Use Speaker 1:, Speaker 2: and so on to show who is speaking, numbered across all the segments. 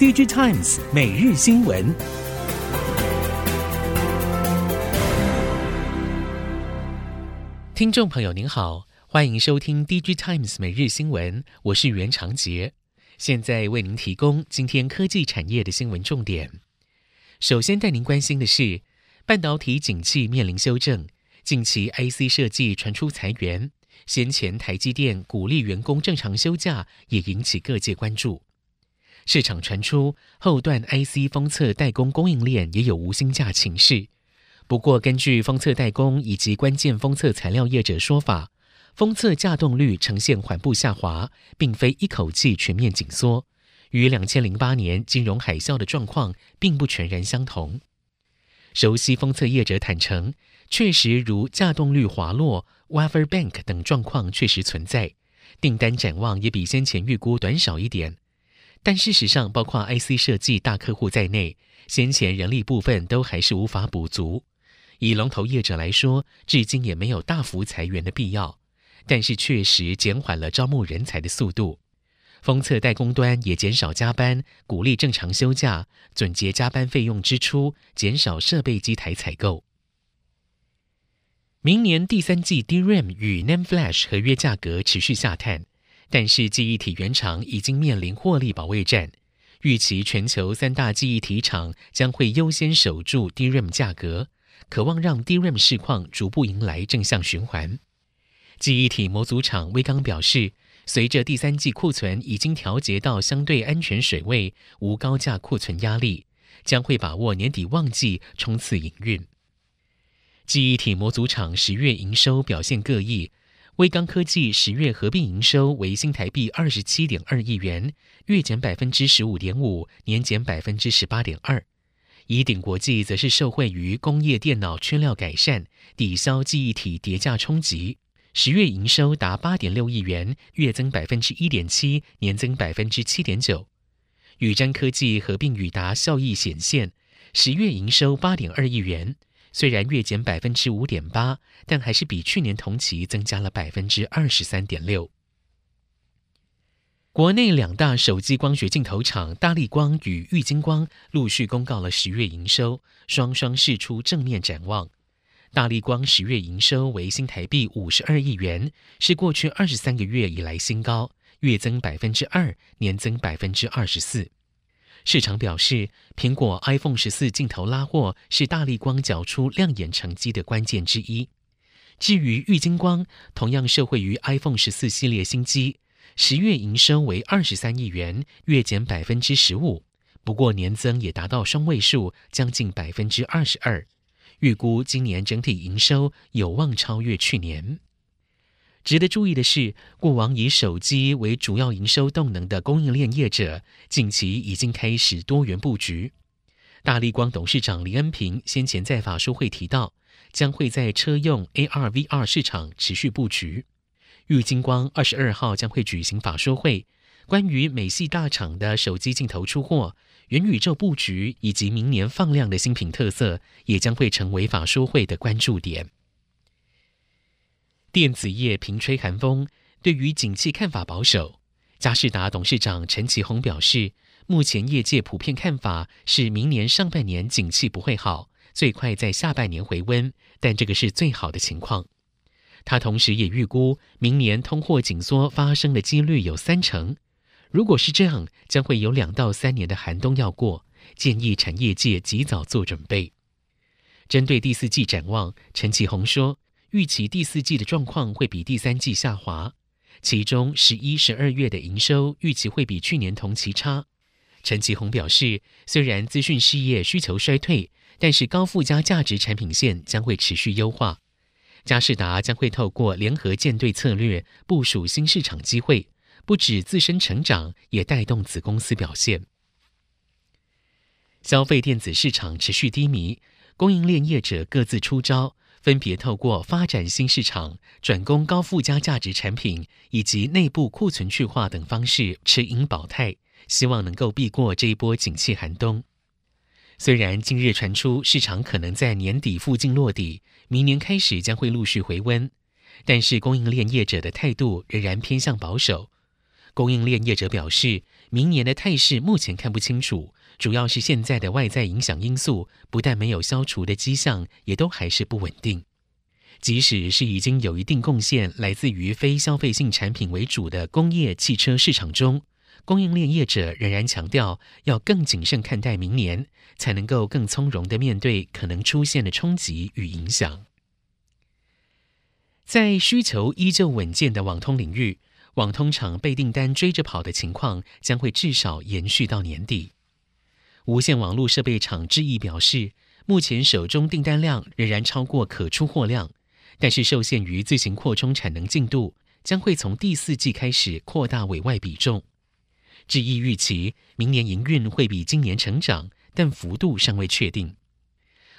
Speaker 1: DigiTimes 每日新闻，听众朋友您好，欢迎收听 DigiTimes 每日新闻，我是袁长杰，现在为您提供今天科技产业的新闻重点。首先带您关心的是，半导体景气面临修正，近期 IC 设计传出裁员，先前台积电鼓励员工正常休假，也引起各界关注。市场传出后段 IC 封测代工供应链也有无薪假情势。不过，根据封测代工以及关键封测材料业者说法，封测价动率呈现缓步下滑，并非一口气全面紧缩，与两千零八年金融海啸的状况并不全然相同。熟悉封测业者坦承，确实如价动率滑落、wafer bank 等状况确实存在，订单展望也比先前预估短少一点。但事实上，包括 IC 设计大客户在内，先前人力部分都还是无法补足。以龙头业者来说，至今也没有大幅裁员的必要，但是确实减缓了招募人才的速度。封测代工端也减少加班，鼓励正常休假，总结加班费用支出，减少设备机台采购。明年第三季 DRAM 与 NAND Flash 合约价格持续下探。但是记忆体原厂已经面临获利保卫战，预期全球三大记忆体厂将会优先守住 DRAM 价格，渴望让 DRAM 市况逐步迎来正向循环。记忆体模组厂威刚表示，随着第三季库存已经调节到相对安全水位，无高价库存压力，将会把握年底旺季冲刺营运。记忆体模组厂十月营收表现各异。威刚科技十月合并营收为新台币二十七点二亿元，月减百分之十五点五，年减百分之十八点二。宜鼎国际则是受惠于工业电脑缺料改善，抵消记忆体叠价冲击，十月营收达八点六亿元，月增百分之一点七，年增百分之七点九。宇瞻科技合并宇达效益显现，十月营收八点二亿元。虽然月减百分之五点八，但还是比去年同期增加了百分之二十三点六。国内两大手机光学镜头厂大力光与玉晶光陆续公告了十月营收，双双释出正面展望。大力光十月营收为新台币五十二亿元，是过去二十三个月以来新高，月增百分之二，年增百分之二十四。市场表示，苹果 iPhone 十四镜头拉货是大力光缴出亮眼成绩的关键之一。至于玉晶光，同样受惠于 iPhone 十四系列新机，十月营收为二十三亿元，月减百分之十五，不过年增也达到双位数，将近百分之二十二。预估今年整体营收有望超越去年。值得注意的是，过往以手机为主要营收动能的供应链业者，近期已经开始多元布局。大立光董事长林恩平先前在法说会提到，将会在车用 AR/VR 市场持续布局。玉晶光二十二号将会举行法说会，关于美系大厂的手机镜头出货、元宇宙布局以及明年放量的新品特色，也将会成为法说会的关注点。电子业频吹寒风，对于景气看法保守。佳士达董事长陈其宏表示，目前业界普遍看法是明年上半年景气不会好，最快在下半年回温，但这个是最好的情况。他同时也预估，明年通货紧缩发生的几率有三成。如果是这样，将会有两到三年的寒冬要过，建议产业界及早做准备。针对第四季展望，陈其宏说。预期第四季的状况会比第三季下滑，其中十一、十二月的营收预期会比去年同期差。陈其宏表示，虽然资讯事业需求衰退，但是高附加价值产品线将会持续优化。佳士达将会透过联合舰队策略部署新市场机会，不止自身成长，也带动子公司表现。消费电子市场持续低迷，供应链业者各自出招。分别透过发展新市场、转攻高附加价值产品以及内部库存去化等方式持盈保泰，希望能够避过这一波景气寒冬。虽然近日传出市场可能在年底附近落底，明年开始将会陆续回温，但是供应链业者的态度仍然偏向保守。供应链业者表示，明年的态势目前看不清楚，主要是现在的外在影响因素不但没有消除的迹象，也都还是不稳定。即使是已经有一定贡献来自于非消费性产品为主的工业汽车市场中，供应链业者仍然强调要更谨慎看待明年，才能够更从容地面对可能出现的冲击与影响。在需求依旧稳健的网通领域，网通厂被订单追着跑的情况将会至少延续到年底。无线网络设备厂智毅表示，目前手中订单量仍然超过可出货量，但是受限于自行扩充产能进度，将会从第四季开始扩大委外比重。智毅预期明年营运会比今年成长，但幅度尚未确定。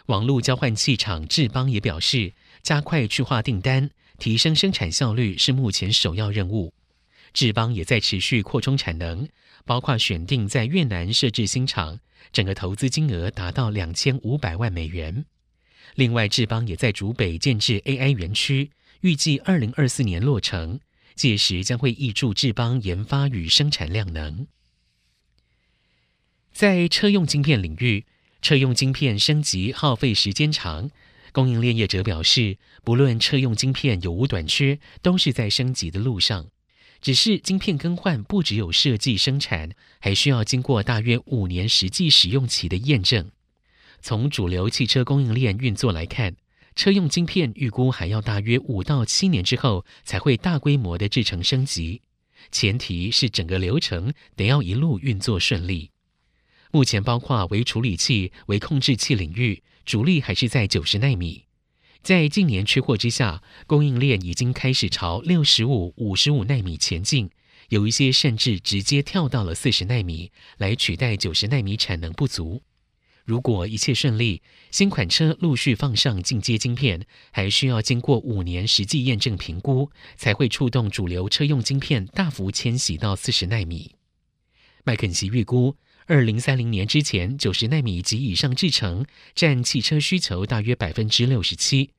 Speaker 1: 网络交换器厂智邦也表示，加快去化订单，提升生产效率是目前首要任务。智邦也在持续扩充产能，包括选定在越南设置新厂，整个投资金额达到两千五百万美元。另外，智邦也在竹北建置 AI 园区，预计二零二四年落成。届时将会挹注智邦研发与生产量能。在车用晶片领域，车用晶片升级耗费时间长，供应链业者表示，不论车用晶片有无短缺，都是在升级的路上。只是晶片更换不只有设计生产，还需要经过大约五年实际使用期的验证。从主流汽车供应链运作来看，车用晶片预估还要大约五到七年之后才会大规模的制成升级，前提是整个流程得要一路运作顺利。目前包括微处理器、微控制器领域，主力还是在九十奈米。在近年缺货之下，供应链已经开始朝六十五、五十五奈米前进，有一些甚至直接跳到了四十奈米，来取代九十奈米产能不足。如果一切顺利，新款车陆续放上进阶晶片，还需要经过五年实际验证评估，才会触动主流车用晶片大幅迁徙到四十奈米。麦肯锡预估，二零三零年之前，九十纳米及以上制程占汽车需求大约百分之六十七，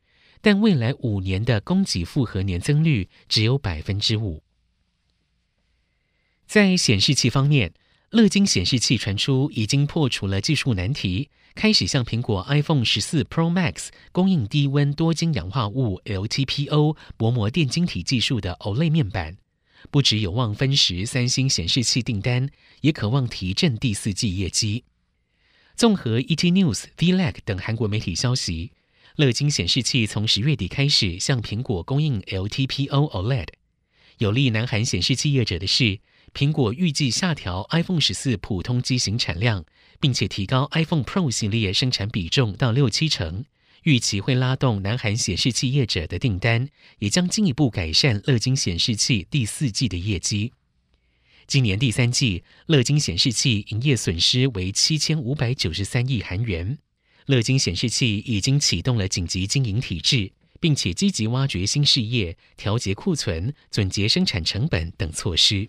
Speaker 1: 但未来五年的供给复合年增率只有百分之五。在显示器方面，乐金显示器传出已经破除了技术难题，开始向苹果 iPhone 十四 Pro Max 供应低温多晶氧化物 LTPO 薄膜电晶体技术的 OLED 面板，不只有望分食三星显示器订单，也渴望提振第四季业绩。综合 ET News、VLAC 等韩国媒体消息，乐金显示器从十月底开始向苹果供应 LTPO OLED。有利南韩显示器业者的是，苹果预计下调 iPhone 十四普通机型产量，并且提高 iPhone Pro 系列生产比重到六七成，预期会拉动南韩显示器业者的订单，也将进一步改善乐金显示器第四季的业绩。今年第三季，乐金显示器营业损失为七千五百九十三亿韩元。乐金显示器已经启动了紧急经营体制，并且积极挖掘新事业、调节库存、总结生产成本等措施。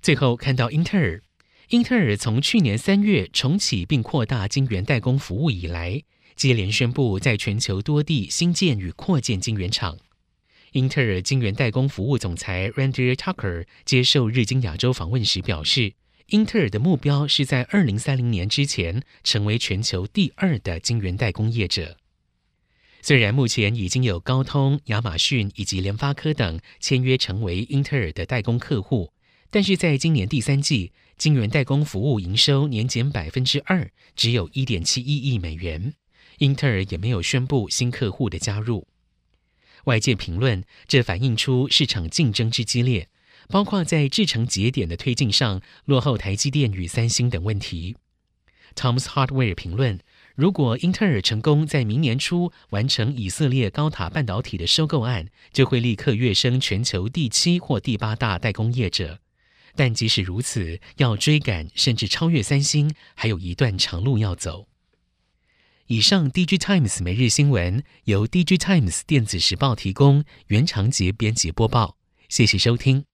Speaker 1: 最后看到英特尔，英特尔从去年三月重启并扩大晶圆代工服务以来，接连宣布在全球多地新建与扩建晶圆厂。英特尔晶圆代工服务总裁 Randy Tucker 接受日经亚洲访问时表示，英特尔的目标是在二零三零年之前成为全球第二的晶圆代工业者。虽然目前已经有高通、亚马逊以及联发科等签约成为英特尔的代工客户。但是在今年第三季，晶圆代工服务营收年减百分之二，只有一点七一亿美元。英特尔也没有宣布新客户的加入。外界评论，这反映出市场竞争之激烈，包括在制程节点的推进上落后台积电与三星等问题。Tom's Hardware 评论，如果英特尔成功在明年初完成以色列高塔半导体的收购案，就会立刻跃升全球第七或第八大代工业者。但即使如此，要追赶甚至超越三星，还有一段长路要走。以上，DG Times 每日新闻由 DG Times 电子时报提供，原长节编辑播报，谢谢收听。